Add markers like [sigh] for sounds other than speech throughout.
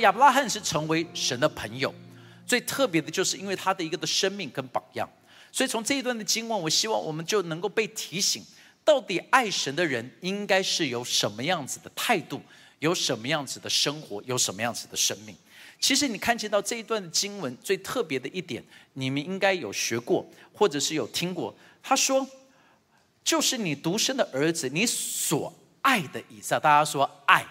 亚伯拉罕是成为神的朋友，最特别的就是因为他的一个的生命跟榜样。所以从这一段的经文，我希望我们就能够被提醒，到底爱神的人应该是有什么样子的态度，有什么样子的生活，有什么样子的生命。其实你看见到这一段的经文最特别的一点，你们应该有学过，或者是有听过。他说，就是你独生的儿子，你所爱的以撒。大家说爱，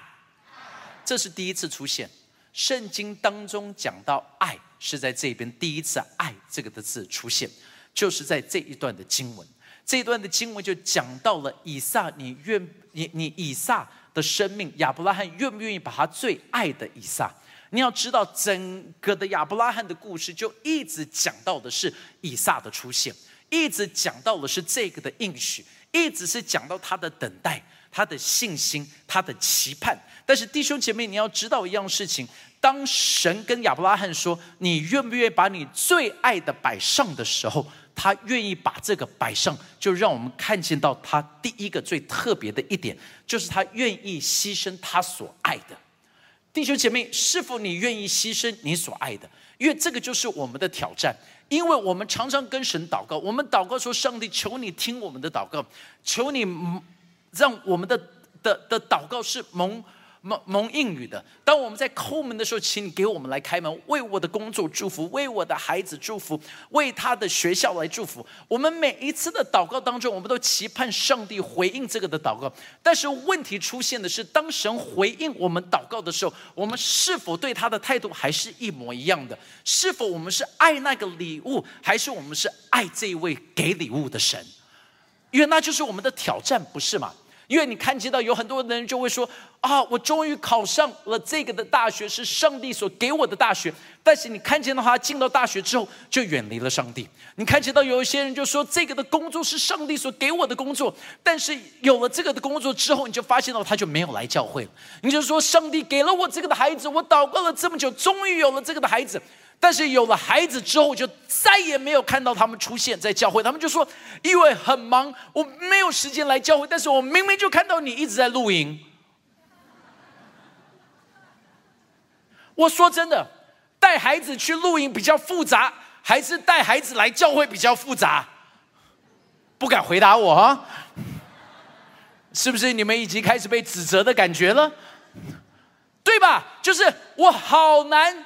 这是第一次出现。圣经当中讲到爱，是在这边第一次“爱”这个的字出现。就是在这一段的经文，这一段的经文就讲到了以撒，你愿你你以撒的生命，亚伯拉罕愿不愿意把他最爱的以撒？你要知道，整个的亚伯拉罕的故事就一直讲到的是以撒的出现，一直讲到的是这个的应许，一直是讲到他的等待、他的信心、他的期盼。但是弟兄姐妹，你要知道一样事情。当神跟亚伯拉罕说：“你愿不愿意把你最爱的摆上的时候，他愿意把这个摆上，就让我们看见到他第一个最特别的一点，就是他愿意牺牲他所爱的弟兄姐妹。是否你愿意牺牲你所爱的？因为这个就是我们的挑战。因为我们常常跟神祷告，我们祷告说：上帝，求你听我们的祷告，求你让我们的的的祷告是蒙。”蒙蒙应语的，当我们在抠门的时候，请你给我们来开门，为我的工作祝福，为我的孩子祝福，为他的学校来祝福。我们每一次的祷告当中，我们都期盼上帝回应这个的祷告。但是问题出现的是，当神回应我们祷告的时候，我们是否对他的态度还是一模一样的？是否我们是爱那个礼物，还是我们是爱这一位给礼物的神？因为那就是我们的挑战，不是吗？因为你看见到有很多的人就会说啊，我终于考上了这个的大学，是上帝所给我的大学。但是你看见的话，进到大学之后就远离了上帝。你看见到有一些人就说这个的工作是上帝所给我的工作，但是有了这个的工作之后，你就发现到他就没有来教会了。你就说上帝给了我这个的孩子，我祷告了这么久，终于有了这个的孩子。但是有了孩子之后，就再也没有看到他们出现在教会。他们就说：“因为很忙，我没有时间来教会。”但是我明明就看到你一直在露营。我说真的，带孩子去露营比较复杂，还是带孩子来教会比较复杂？不敢回答我哈，是不是你们已经开始被指责的感觉了？对吧？就是我好难。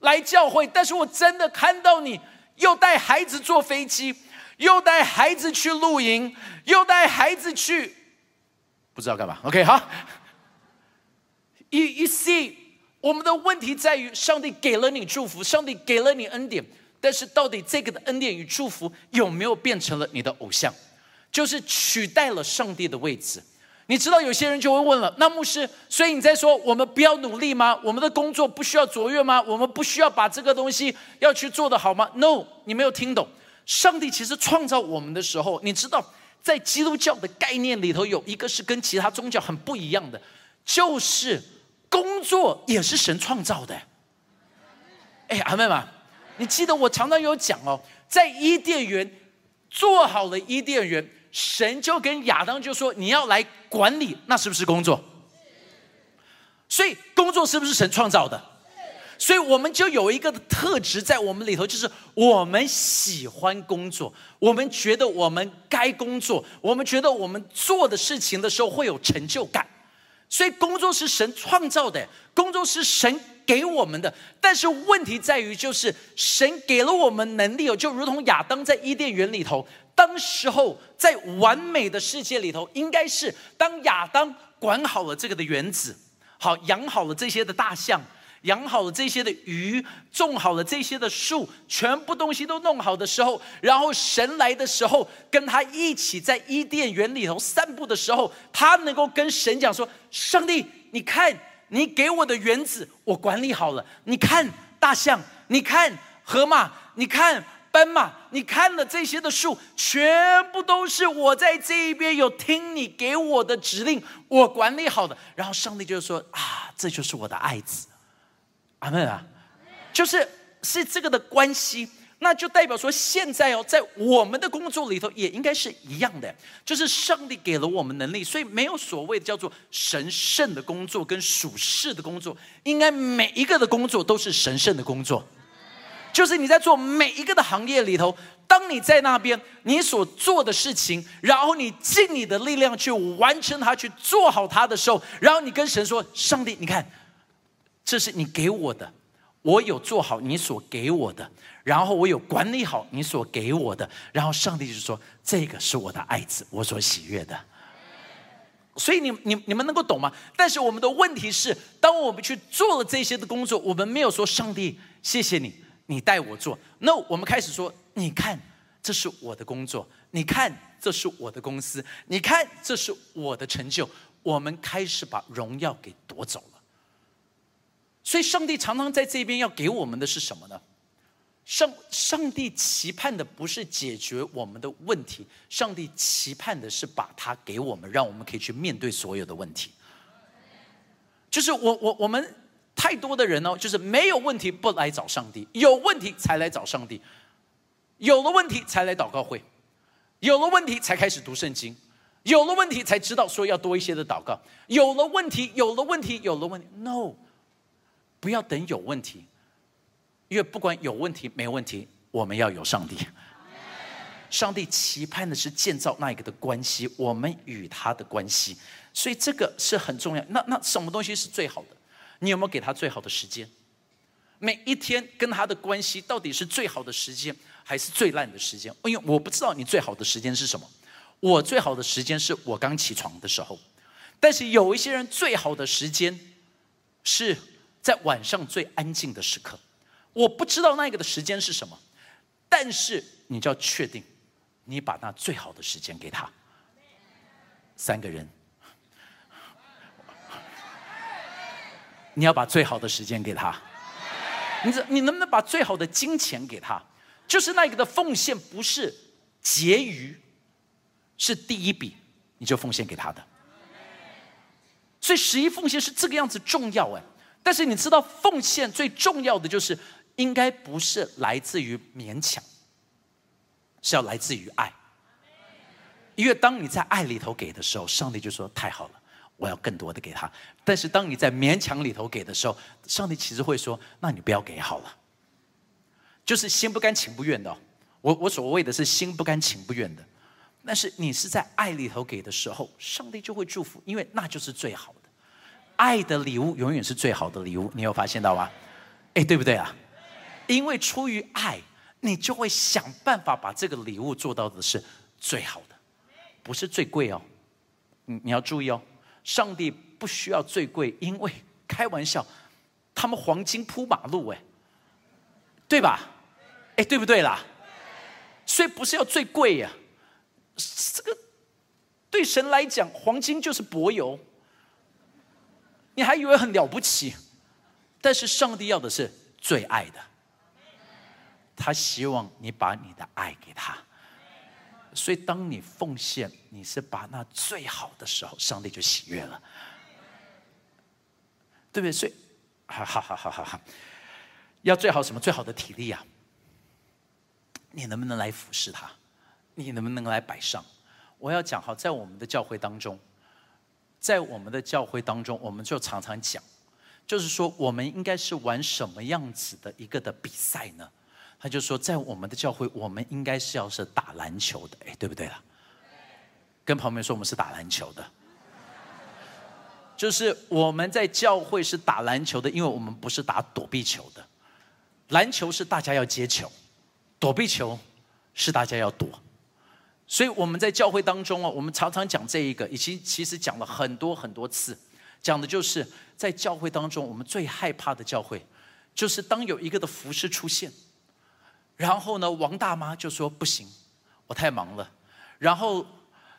来教会，但是我真的看到你又带孩子坐飞机，又带孩子去露营，又带孩子去，不知道干嘛。OK，好。You you see，我们的问题在于，上帝给了你祝福，上帝给了你恩典，但是到底这个的恩典与祝福有没有变成了你的偶像，就是取代了上帝的位置？你知道有些人就会问了，那牧师，所以你在说我们不要努力吗？我们的工作不需要卓越吗？我们不需要把这个东西要去做得好吗？No，你没有听懂。上帝其实创造我们的时候，你知道，在基督教的概念里头，有一个是跟其他宗教很不一样的，就是工作也是神创造的。哎，阿妹们，你记得我常常有讲哦，在伊甸园做好了伊甸园。神就跟亚当就说：“你要来管理，那是不是工作？所以工作是不是神创造的？所以我们就有一个特质在我们里头，就是我们喜欢工作，我们觉得我们该工作，我们觉得我们做的事情的时候会有成就感。所以工作是神创造的，工作是神给我们的。但是问题在于，就是神给了我们能力哦，就如同亚当在伊甸园里头。”当时候，在完美的世界里头，应该是当亚当管好了这个的园子，好养好了这些的大象，养好了这些的鱼，种好了这些的树，全部东西都弄好的时候，然后神来的时候，跟他一起在伊甸园里头散步的时候，他能够跟神讲说：“上帝，你看，你给我的园子，我管理好了。你看大象，你看河马，你看。”斑马，你看了这些的树，全部都是我在这一边有听你给我的指令，我管理好的。然后上帝就说：“啊，这就是我的爱子。”阿门啊，就是是这个的关系。那就代表说，现在哦，在我们的工作里头也应该是一样的，就是上帝给了我们能力，所以没有所谓的叫做神圣的工作跟属世的工作，应该每一个的工作都是神圣的工作。就是你在做每一个的行业里头，当你在那边你所做的事情，然后你尽你的力量去完成它，去做好它的时候，然后你跟神说：“上帝，你看，这是你给我的。”我有做好你所给我的，然后我有管理好你所给我的，然后上帝就说：“这个是我的爱子，我所喜悦的。”所以你你你们能够懂吗？但是我们的问题是，当我们去做了这些的工作，我们没有说：“上帝，谢谢你，你带我做。”No，我们开始说：“你看，这是我的工作；你看，这是我的公司；你看，这是我的成就。”我们开始把荣耀给夺走了。所以，上帝常常在这边要给我们的是什么呢？上上帝期盼的不是解决我们的问题，上帝期盼的是把它给我们，让我们可以去面对所有的问题。就是我我我们太多的人呢，就是没有问题不来找上帝，有问题才来找上帝，有了问题才来祷告会，有了问题才开始读圣经，有了问题才知道说要多一些的祷告，有了问题，有了问题，有了问题，no。不要等有问题，因为不管有问题没问题，我们要有上帝。上帝期盼的是建造那一个的关系，我们与他的关系，所以这个是很重要。那那什么东西是最好的？你有没有给他最好的时间？每一天跟他的关系到底是最好的时间，还是最烂的时间？因为我不知道你最好的时间是什么。我最好的时间是我刚起床的时候，但是有一些人最好的时间是。在晚上最安静的时刻，我不知道那个的时间是什么，但是你就要确定，你把那最好的时间给他。三个人，你要把最好的时间给他。你你能不能把最好的金钱给他？就是那个的奉献不是结余，是第一笔，你就奉献给他的。所以十一奉献是这个样子重要哎。但是你知道，奉献最重要的就是，应该不是来自于勉强，是要来自于爱。因为当你在爱里头给的时候，上帝就说：“太好了，我要更多的给他。”但是当你在勉强里头给的时候，上帝其实会说：“那你不要给好了。”就是心不甘情不愿的。我我所谓的是心不甘情不愿的。但是你是在爱里头给的时候，上帝就会祝福，因为那就是最好的。爱的礼物永远是最好的礼物，你有发现到吗？哎，对不对啊？因为出于爱，你就会想办法把这个礼物做到的是最好的，不是最贵哦。你你要注意哦，上帝不需要最贵，因为开玩笑，他们黄金铺马路哎，对吧？哎，对不对啦？所以不是要最贵呀，这个对神来讲，黄金就是柏油。你还以为很了不起，但是上帝要的是最爱的，他希望你把你的爱给他，所以当你奉献，你是把那最好的时候，上帝就喜悦了，对不对？所以，哈哈哈哈哈哈，要最好什么？最好的体力啊！你能不能来服侍他？你能不能来摆上？我要讲好，在我们的教会当中。在我们的教会当中，我们就常常讲，就是说我们应该是玩什么样子的一个的比赛呢？他就说，在我们的教会，我们应该是要是打篮球的，哎，对不对了？跟旁边说，我们是打篮球的，就是我们在教会是打篮球的，因为我们不是打躲避球的。篮球是大家要接球，躲避球是大家要躲。所以我们在教会当中啊，我们常常讲这一个，已经其实讲了很多很多次，讲的就是在教会当中，我们最害怕的教会，就是当有一个的服饰出现，然后呢，王大妈就说不行，我太忙了，然后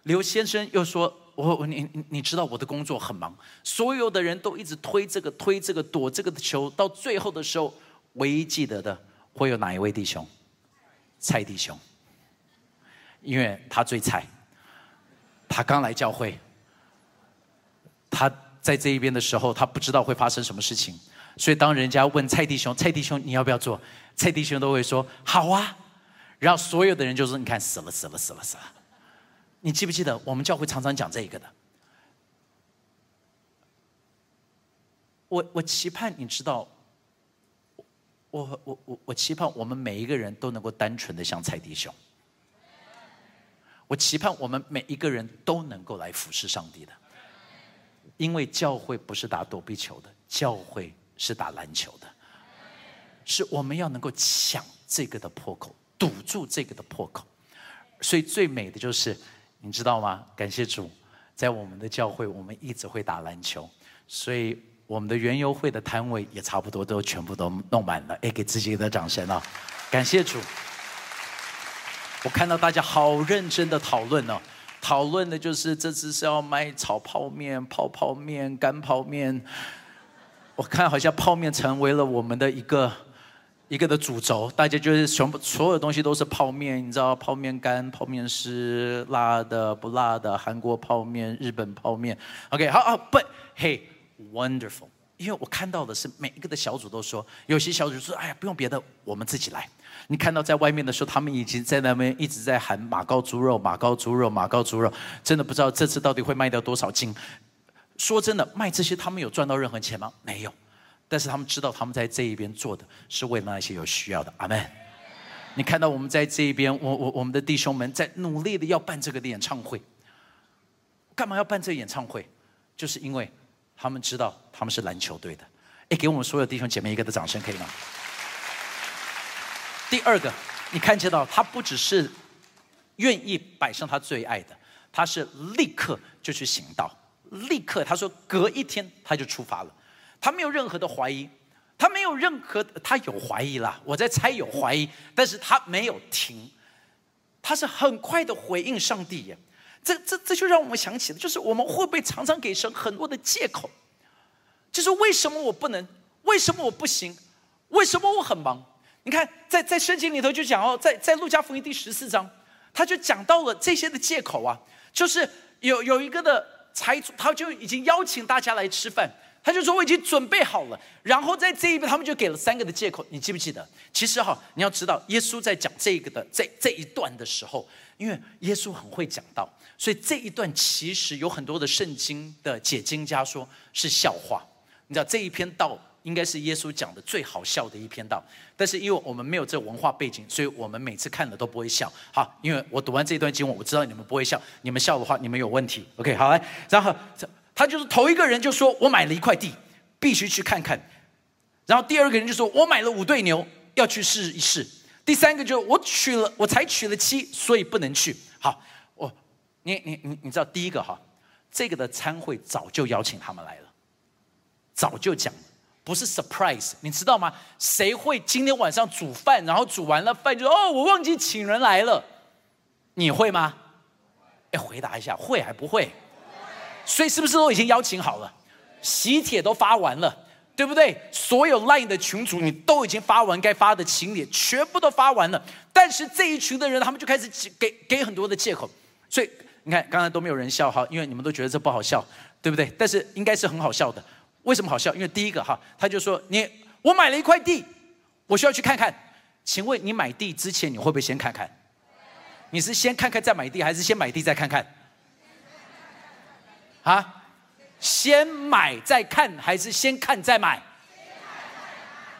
刘先生又说，我你你知道我的工作很忙，所有的人都一直推这个推这个躲这个的球，到最后的时候，唯一记得的会有哪一位弟兄？蔡弟兄。因为他最菜，他刚来教会，他在这一边的时候，他不知道会发生什么事情，所以当人家问蔡弟兄，蔡弟兄你要不要做？蔡弟兄都会说好啊。然后所有的人就说：“你看，死了，死了，死了，死了。”你记不记得我们教会常常讲这个的？我我期盼你知道，我我我我期盼我们每一个人都能够单纯的像蔡弟兄。我期盼我们每一个人都能够来服侍上帝的，因为教会不是打躲避球的，教会是打篮球的，是我们要能够抢这个的破口。堵住这个的破口，所以最美的就是，你知道吗？感谢主，在我们的教会，我们一直会打篮球，所以我们的园游会的摊位也差不多都全部都弄满了。哎，给自己一个掌声啊！感谢主，我看到大家好认真的讨论哦，讨论的就是这次是要卖炒泡面、泡泡面、干泡面，我看好像泡面成为了我们的一个。一个的主轴，大家就是全部所有东西都是泡面，你知道泡面干、泡面是辣的、不辣的，韩国泡面、日本泡面。OK，好好，But hey wonderful，因为我看到的是每一个的小组都说，有些小组说，哎呀，不用别的，我们自己来。你看到在外面的时候，他们已经在那边一直在喊马高猪肉、马高猪肉、马高猪肉，真的不知道这次到底会卖掉多少斤。说真的，卖这些他们有赚到任何钱吗？没有。但是他们知道，他们在这一边做的是为了那些有需要的。阿门。你看到我们在这一边，我我我们的弟兄们在努力的要办这个演唱会。干嘛要办这个演唱会？就是因为他们知道他们是篮球队的。哎，给我们所有弟兄姐妹一个的掌声，可以吗？第二个，你看见到他不只是愿意摆上他最爱的，他是立刻就去行道，立刻他说隔一天他就出发了。他没有任何的怀疑，他没有任何，他有怀疑啦，我在猜有怀疑，但是他没有停，他是很快的回应上帝耶，这这这就让我们想起了，就是我们会不会常常给神很多的借口，就是为什么我不能，为什么我不行，为什么我很忙？你看，在在圣经里头就讲哦，在在路加福音第十四章，他就讲到了这些的借口啊，就是有有一个的财主，他就已经邀请大家来吃饭。他就说我已经准备好了，然后在这一边，他们就给了三个的借口。你记不记得？其实哈，你要知道，耶稣在讲这个的这这一段的时候，因为耶稣很会讲道，所以这一段其实有很多的圣经的解经家说是笑话。你知道这一篇道应该是耶稣讲的最好笑的一篇道，但是因为我们没有这文化背景，所以我们每次看了都不会笑。好，因为我读完这段经文，我知道你们不会笑，你们笑的话，你们有问题。OK，好来，然后。他就是头一个人就说：“我买了一块地，必须去看看。”然后第二个人就说：“我买了五对牛，要去试一试。”第三个就：“我娶了，我才娶了妻，所以不能去。”好，我你你你你知道第一个哈，这个的参会早就邀请他们来了，早就讲，不是 surprise，你知道吗？谁会今天晚上煮饭，然后煮完了饭就哦，我忘记请人来了，你会吗？哎，回答一下，会还不会？所以是不是都已经邀请好了？喜帖都发完了，对不对？所有 Line 的群主你都已经发完该发的请帖，全部都发完了。但是这一群的人，他们就开始给给很多的借口。所以你看，刚才都没有人笑哈，因为你们都觉得这不好笑，对不对？但是应该是很好笑的。为什么好笑？因为第一个哈，他就说你我买了一块地，我需要去看看。请问你买地之前你会不会先看看？你是先看看再买地，还是先买地再看看？啊，先买再看还是先看再买？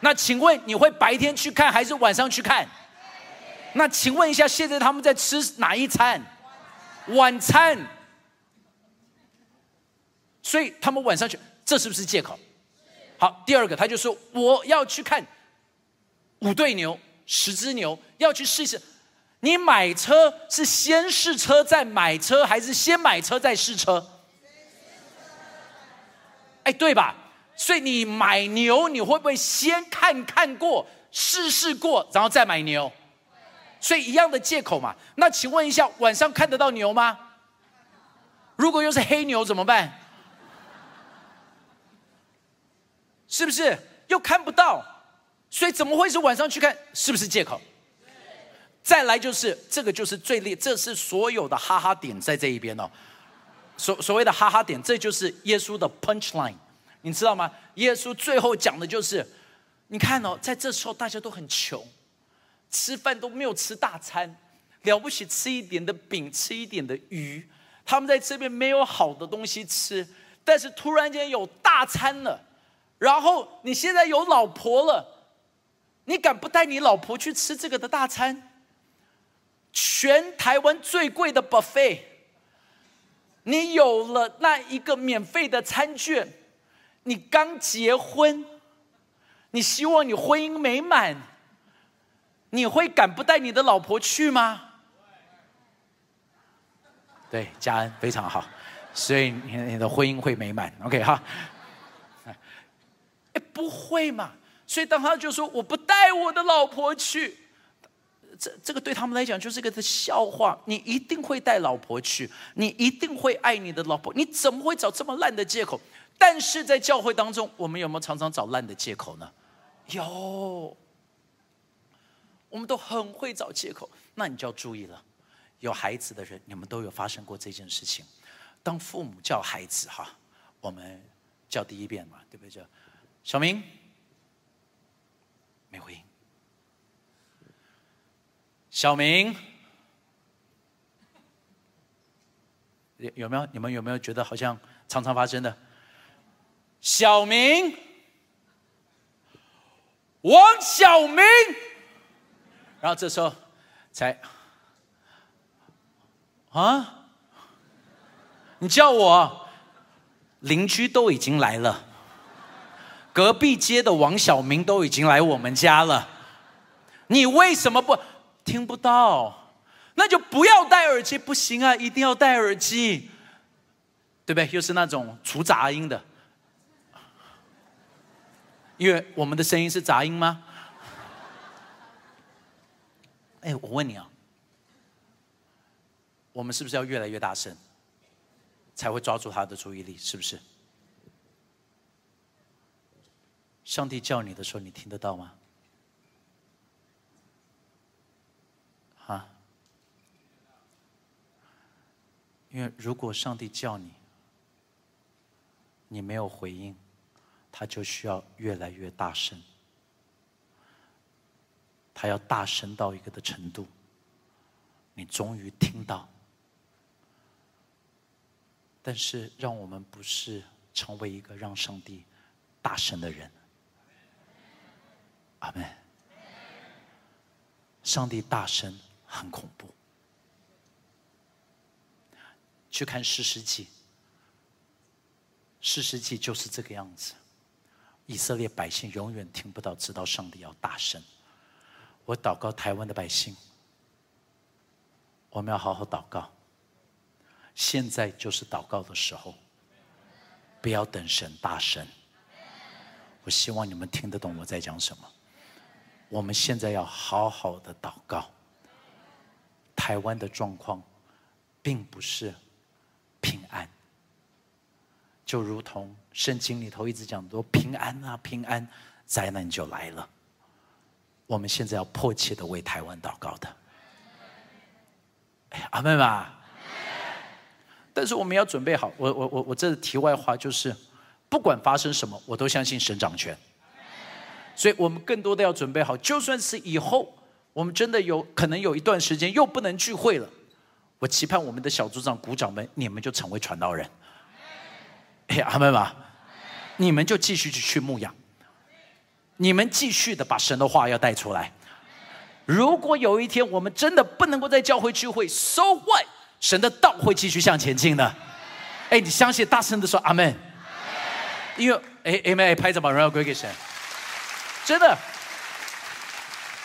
那请问你会白天去看还是晚上去看？那请问一下，现在他们在吃哪一餐？晚餐。所以他们晚上去，这是不是借口？好，第二个他就说我要去看五对牛、十只牛，要去试试。你买车是先试车再买车，还是先买车再试车？哎，对吧？所以你买牛，你会不会先看看过、试试过，然后再买牛？所以一样的借口嘛。那请问一下，晚上看得到牛吗？如果又是黑牛怎么办？是不是又看不到？所以怎么会是晚上去看？是不是借口？再来就是这个，就是最烈，这是所有的哈哈点在这一边哦。所所谓的哈哈点，这就是耶稣的 punch line，你知道吗？耶稣最后讲的就是，你看哦，在这时候大家都很穷，吃饭都没有吃大餐，了不起吃一点的饼，吃一点的鱼，他们在这边没有好的东西吃，但是突然间有大餐了，然后你现在有老婆了，你敢不带你老婆去吃这个的大餐？全台湾最贵的 buffet，你有了那一个免费的餐券。你刚结婚，你希望你婚姻美满，你会敢不带你的老婆去吗？对，嘉恩非常好，所以你你的婚姻会美满，OK 哈？不会嘛？所以当他就说我不带我的老婆去，这这个对他们来讲就是一个笑话。你一定会带老婆去，你一定会爱你的老婆，你怎么会找这么烂的借口？但是在教会当中，我们有没有常常找烂的借口呢？有，我们都很会找借口。那你就要注意了，有孩子的人，你们都有发生过这件事情。当父母叫孩子哈，我们叫第一遍嘛，对不对？叫小明，没回应。小明，有有没有？你们有没有觉得好像常常发生的？小明，王小明，然后这时候才啊，你叫我邻居都已经来了，隔壁街的王小明都已经来我们家了，你为什么不听不到？那就不要戴耳机，不行啊，一定要戴耳机，对不对？又是那种除杂音的。因为我们的声音是杂音吗？哎，我问你啊，我们是不是要越来越大声，才会抓住他的注意力？是不是？上帝叫你的时候，你听得到吗？啊？因为如果上帝叫你，你没有回应。他就需要越来越大声，他要大声到一个的程度，你终于听到。但是，让我们不是成为一个让上帝大声的人。阿门。上帝大声很恐怖。去看四世纪，四世纪就是这个样子。以色列百姓永远听不到，知道上帝要大声。我祷告台湾的百姓，我们要好好祷告。现在就是祷告的时候，不要等神大声。我希望你们听得懂我在讲什么。我们现在要好好的祷告。台湾的状况，并不是平安。就如同圣经里头一直讲说平安啊平安，灾难就来了。我们现在要迫切的为台湾祷告的，阿妹吧。但是我们要准备好，我我我我这题外话就是，不管发生什么，我都相信神掌权。所以我们更多的要准备好，就算是以后我们真的有可能有一段时间又不能聚会了，我期盼我们的小组长、鼓掌们，你们就成为传道人。哎阿门吧，你们就继续去去牧养，你们继续的把神的话要带出来。如果有一天我们真的不能够在教会聚会，so what？神的道会继续向前进的。哎，你相信？大声的说阿门。因为哎哎妹，拍着把荣耀归给神。真的，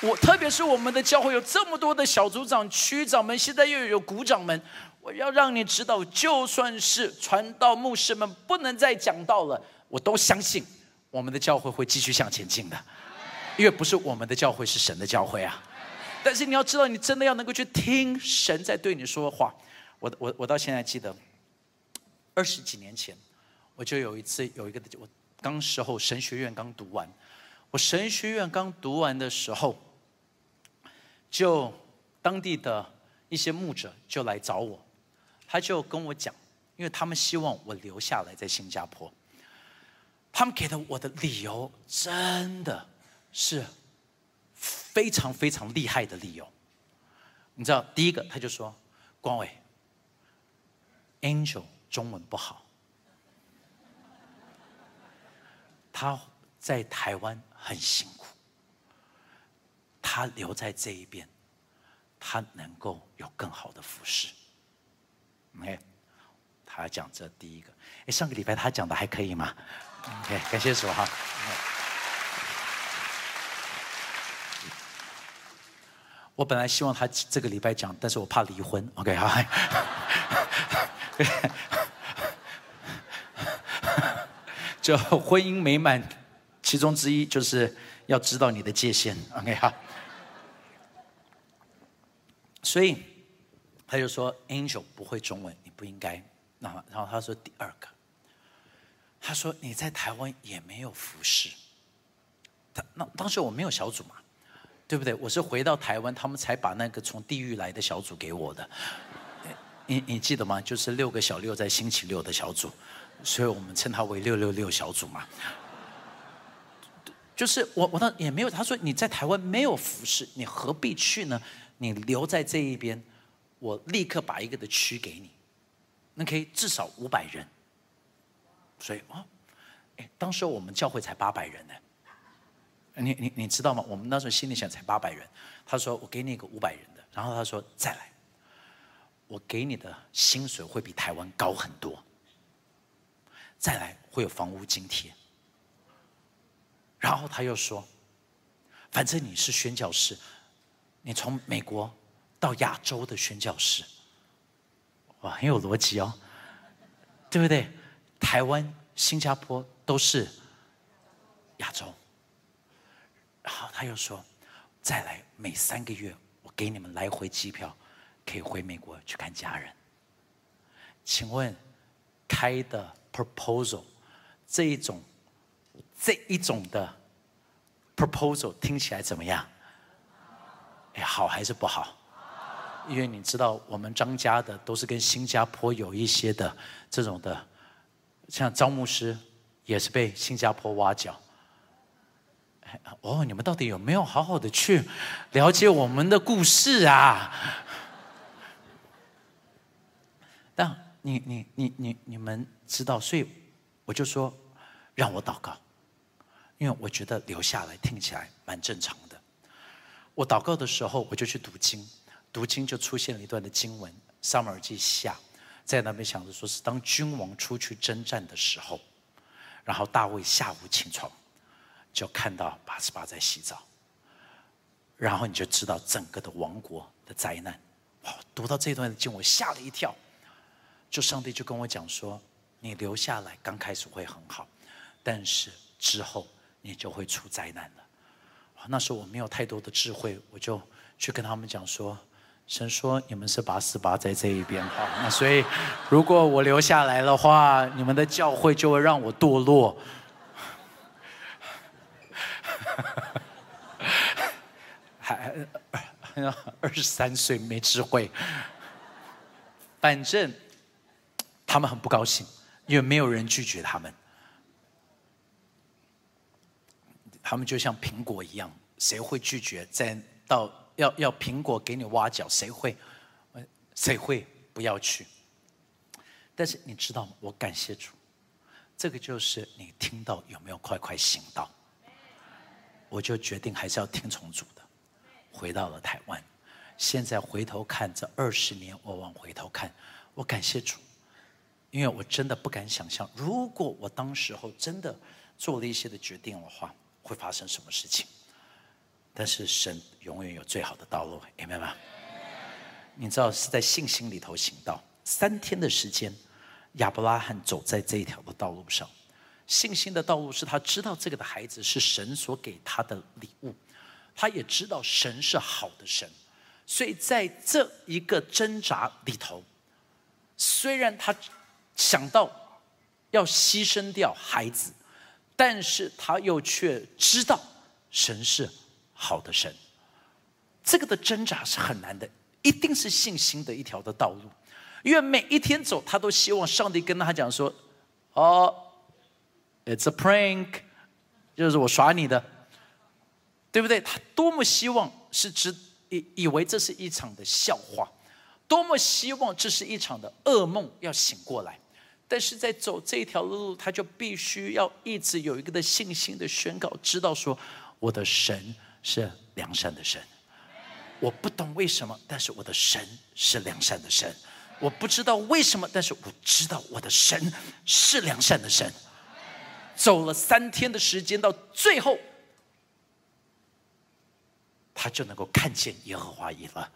我特别是我们的教会有这么多的小组长、区长们，现在又有股长们。我要让你知道，就算是传道牧师们不能再讲道了，我都相信我们的教会会继续向前进的，因为不是我们的教会，是神的教会啊。但是你要知道，你真的要能够去听神在对你说话。我我我到现在记得，二十几年前，我就有一次有一个我当时候神学院刚读完，我神学院刚读完的时候，就当地的一些牧者就来找我。他就跟我讲，因为他们希望我留下来在新加坡。他们给的我的理由真的是非常非常厉害的理由。你知道，第一个他就说：“光伟，Angel 中文不好，他在台湾很辛苦，他留在这一边，他能够有更好的服饰。”OK，他讲这第一个。哎，上个礼拜他讲的还可以吗？OK，感谢主哈。我本来希望他这个礼拜讲，但是我怕离婚。OK，好。[laughs] 就婚姻美满，其中之一就是要知道你的界限。OK，哈。所以他就说，Angel 不会中文，你不应该。那 [laughs] 然后他说第二个。他说：“你在台湾也没有服侍。”他那当时我没有小组嘛，对不对？我是回到台湾，他们才把那个从地狱来的小组给我的。你你记得吗？就是六个小六在星期六的小组，所以我们称它为六六六小组嘛。就是我我那也没有。他说：“你在台湾没有服侍，你何必去呢？你留在这一边，我立刻把一个的区给你，那可以至少五百人。”所以啊，哎，当时我们教会才八百人呢。你你你知道吗？我们那时候心里想才八百人。他说：“我给你一个五百人的。”然后他说：“再来，我给你的薪水会比台湾高很多。再来会有房屋津贴。”然后他又说：“反正你是宣教师，你从美国到亚洲的宣教师，哇，很有逻辑哦，对不对？”台湾、新加坡都是亚洲，然后他又说：“再来每三个月，我给你们来回机票，可以回美国去看家人。”请问开的 proposal 这一种这一种的 proposal 听起来怎么样？哎，好还是不好？因为你知道，我们张家的都是跟新加坡有一些的这种的。像张牧师也是被新加坡挖角。哦，你们到底有没有好好的去了解我们的故事啊？但你、你、你、你、你们知道，所以我就说让我祷告，因为我觉得留下来听起来蛮正常的。我祷告的时候，我就去读经，读经就出现了一段的经文，《撒母耳记下》。在那边想着说是当君王出去征战的时候，然后大卫下午起床，就看到八十八在洗澡，然后你就知道整个的王国的灾难。哇！读到这段的经，我吓了一跳。就上帝就跟我讲说：“你留下来，刚开始会很好，但是之后你就会出灾难了。”那时候我没有太多的智慧，我就去跟他们讲说。神说：“你们是八十八在这一边哈，那所以如果我留下来的话，你们的教会就会让我堕落。还二十三岁没智慧，反正他们很不高兴，因为没有人拒绝他们，他们就像苹果一样，谁会拒绝在到？”要要苹果给你挖角，谁会？谁会不要去？但是你知道吗？我感谢主，这个就是你听到有没有快快行道？我就决定还是要听从主的，回到了台湾。现在回头看这二十年，我往回头看，我感谢主，因为我真的不敢想象，如果我当时候真的做了一些的决定的话，会发生什么事情。但是神永远有最好的道路，明白吗？你知道是在信心里头行道，三天的时间，亚伯拉罕走在这一条的道路上，信心的道路是他知道这个的孩子是神所给他的礼物，他也知道神是好的神，所以在这一个挣扎里头，虽然他想到要牺牲掉孩子，但是他又却知道神是。好的神，这个的挣扎是很难的，一定是信心的一条的道路，因为每一天走，他都希望上帝跟他讲说：“哦，It's a prank，就是我耍你的，对不对？他多么希望是知以以为这是一场的笑话，多么希望这是一场的噩梦要醒过来。但是在走这条路，他就必须要一直有一个的信心的宣告，知道说我的神是良善的神。我不懂为什么，但是我的神是良善的神。我不知道为什么，但是我知道我的神是良善的神。走了三天的时间，到最后，他就能够看见耶和华以了。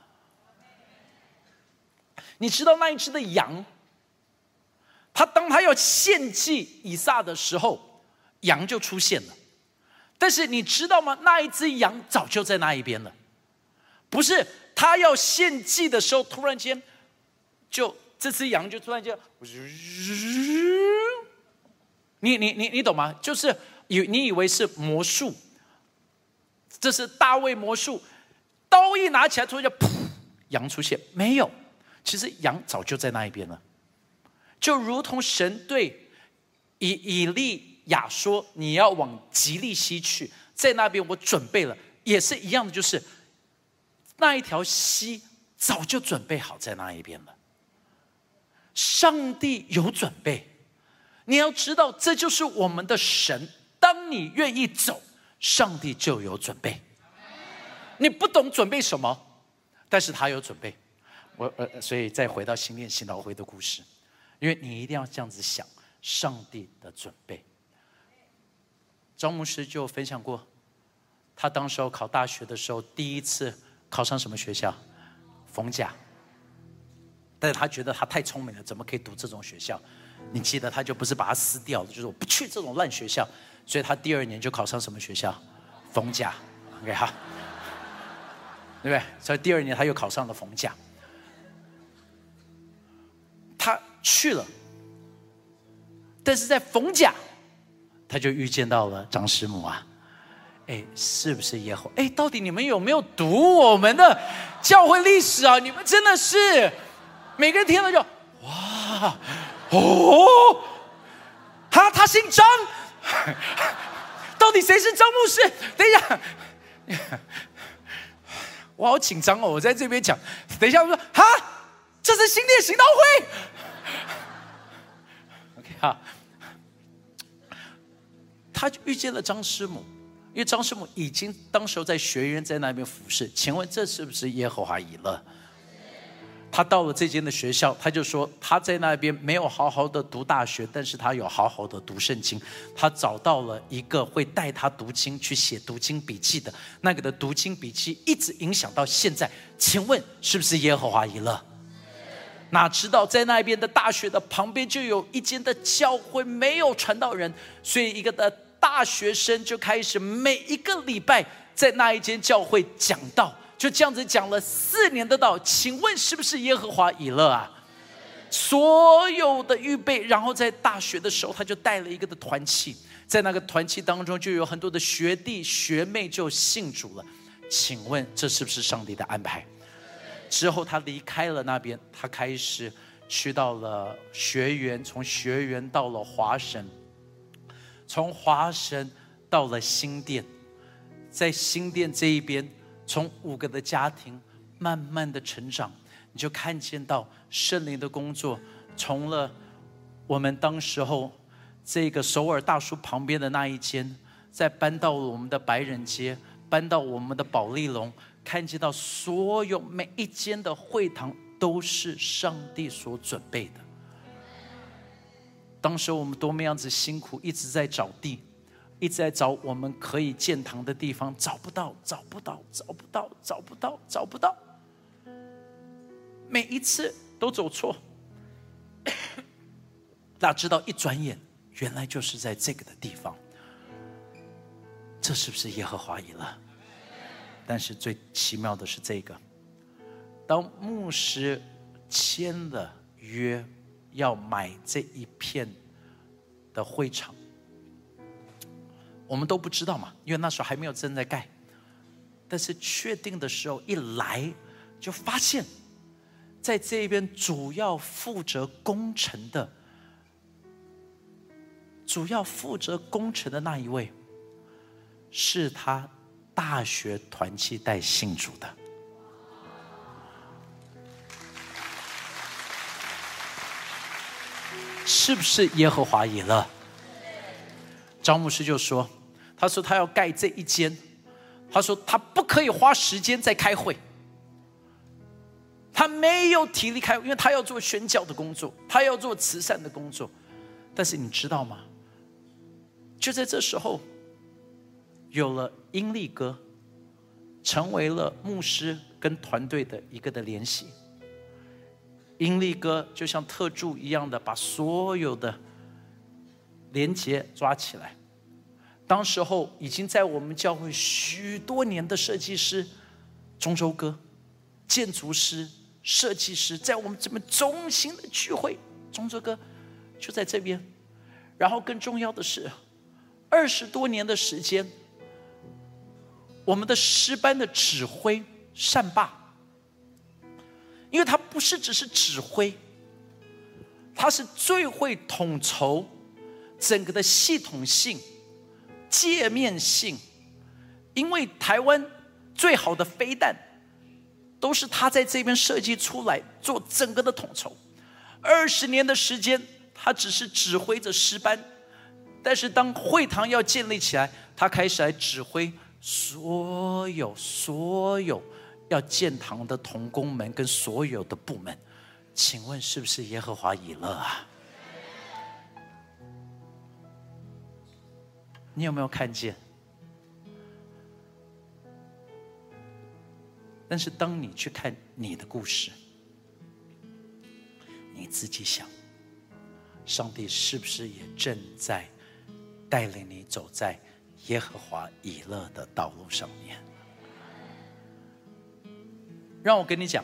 你知道那一只的羊？他当他要献祭以撒的时候，羊就出现了。但是你知道吗？那一只羊早就在那一边了。不是他要献祭的时候，突然间，就这只羊就突然间，你你你你懂吗？就是以你以为是魔术，这是大卫魔术，刀一拿起来，突然间噗，羊出现，没有，其实羊早就在那一边了。就如同神对以以利亚说：“你要往吉利西去，在那边我准备了，也是一样的，就是那一条溪早就准备好在那一边了。上帝有准备，你要知道，这就是我们的神。当你愿意走，上帝就有准备。你不懂准备什么，但是他有准备。我呃，所以再回到新练新老会的故事。”因为你一定要这样子想，上帝的准备。张牧师就分享过，他当时候考大学的时候，第一次考上什么学校？逢甲。但是他觉得他太聪明了，怎么可以读这种学校？你记得他就不是把它撕掉了，就是我不去这种烂学校。所以他第二年就考上什么学校？逢甲。OK 哈，对不对？所以第二年他又考上了逢甲。去了，但是在逢甲，他就遇见到了张师母啊，哎，是不是耶和？哎，到底你们有没有读我们的教会历史啊？你们真的是每个人听了就哇哦，他他姓张，[laughs] 到底谁是张牧师？等一下，[laughs] 我好紧张哦，我在这边讲，等一下我说哈，这是新店行道会。哈，[laughs] 他遇见了张师母，因为张师母已经当时候在学院在那边服侍。请问这是不是耶和华以勒？他到了这间的学校，他就说他在那边没有好好的读大学，但是他有好好的读圣经。他找到了一个会带他读经、去写读经笔记的那个的读经笔记，一直影响到现在。请问是不是耶和华以勒？哪知道在那边的大学的旁边就有一间的教会，没有传道人，所以一个的大学生就开始每一个礼拜在那一间教会讲道，就这样子讲了四年的道。请问是不是耶和华以勒啊？所有的预备，然后在大学的时候他就带了一个的团契，在那个团契当中就有很多的学弟学妹就信主了。请问这是不是上帝的安排？之后，他离开了那边，他开始去到了学园，从学园到了华神，从华神到了新店，在新店这一边，从五个的家庭慢慢的成长，你就看见到圣灵的工作，从了我们当时候这个首尔大叔旁边的那一间，再搬到了我们的白人街，搬到我们的保利龙。看见到所有每一间的会堂都是上帝所准备的。当时我们多么样子辛苦，一直在找地，一直在找我们可以建堂的地方，找不到，找不到，找不到，找不到，找不到。每一次都走错，[coughs] 哪知道一转眼，原来就是在这个的地方。这是不是耶和华已了？但是最奇妙的是这个，当牧师签了约要买这一片的会场，我们都不知道嘛，因为那时候还没有正在盖。但是确定的时候一来，就发现，在这边主要负责工程的主要负责工程的那一位，是他大学团契带信主的。是不是耶和华以勒？张牧师就说：“他说他要盖这一间，他说他不可以花时间在开会，他没有体力开，因为他要做宣教的工作，他要做慈善的工作。但是你知道吗？就在这时候，有了英利哥，成为了牧师跟团队的一个的联系。”英利哥就像特助一样的，把所有的连接抓起来。当时候已经在我们教会许多年的设计师中州哥、建筑师、设计师，在我们这么中心的聚会，中州哥就在这边。然后更重要的是，二十多年的时间，我们的诗班的指挥善霸。因为他不是只是指挥，他是最会统筹整个的系统性、界面性。因为台湾最好的飞弹都是他在这边设计出来，做整个的统筹。二十年的时间，他只是指挥着师班，但是当会堂要建立起来，他开始来指挥所有所有。要建堂的同工们跟所有的部门，请问是不是耶和华以勒啊？你有没有看见？但是当你去看你的故事，你自己想，上帝是不是也正在带领你走在耶和华以勒的道路上面？让我跟你讲，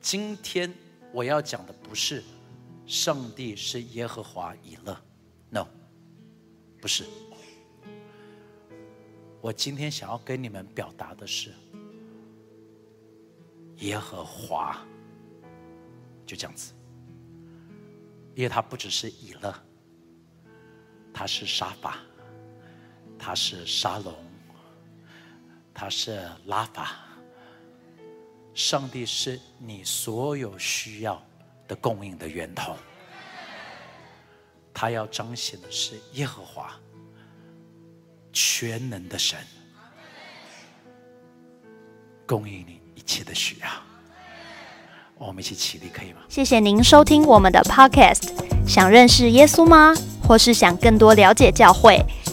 今天我要讲的不是上帝是耶和华以勒，no，不是。我今天想要跟你们表达的是，耶和华就这样子，因为他不只是以勒，他是沙发，他是沙龙，他是拉法。上帝是你所有需要的供应的源头，他要彰显的是耶和华全能的神，供应你一切的需要。我们一起起立，可以吗？谢谢您收听我们的 Podcast。想认识耶稣吗？或是想更多了解教会？